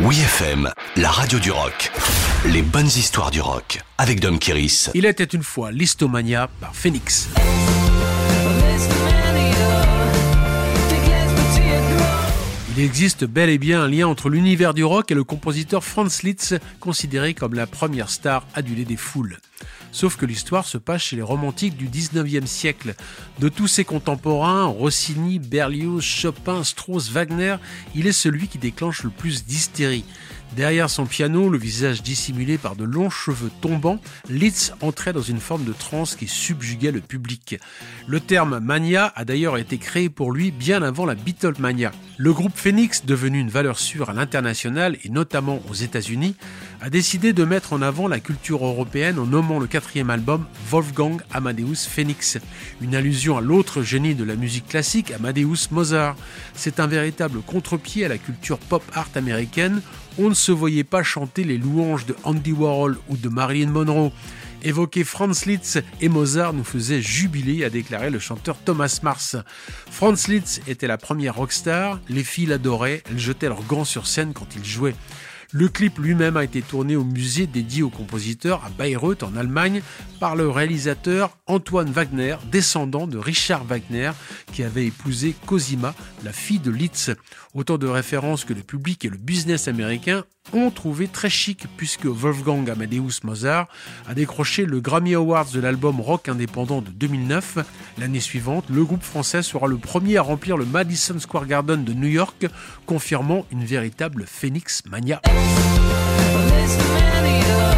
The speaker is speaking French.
Oui FM, la radio du rock. Les bonnes histoires du rock avec Dom Kiris. Il était une fois Listomania par Phoenix. Il existe bel et bien un lien entre l'univers du rock et le compositeur Franz Liszt, considéré comme la première star adulée des foules. Sauf que l'histoire se passe chez les romantiques du 19e siècle. De tous ses contemporains, Rossini, Berlioz, Chopin, Strauss, Wagner, il est celui qui déclenche le plus d'hystérie. Derrière son piano, le visage dissimulé par de longs cheveux tombants, Litz entrait dans une forme de transe qui subjuguait le public. Le terme mania a d'ailleurs été créé pour lui bien avant la Beatlemania. Le groupe Phoenix, devenu une valeur sûre à l'international et notamment aux États-Unis, a décidé de mettre en avant la culture européenne en nommant le quatrième album Wolfgang Amadeus Phoenix, une allusion à l'autre génie de la musique classique, Amadeus Mozart. C'est un véritable contre-pied à la culture pop art américaine on ne se voyait pas chanter les louanges de Andy Warhol ou de Marilyn Monroe. Évoquer Franz Liszt et Mozart nous faisait jubiler, a déclaré le chanteur Thomas Mars. Franz Liszt était la première rockstar, les filles l'adoraient, elles jetaient leurs gants sur scène quand il jouait. Le clip lui-même a été tourné au musée dédié au compositeur à Bayreuth en Allemagne par le réalisateur Antoine Wagner, descendant de Richard Wagner qui avait épousé Cosima, la fille de Liszt. Autant de références que le public et le business américain ont trouvé très chic puisque Wolfgang Amadeus Mozart a décroché le Grammy Awards de l'album rock indépendant de 2009. L'année suivante, le groupe français sera le premier à remplir le Madison Square Garden de New York, confirmant une véritable Phoenix Mania. Well, there's many of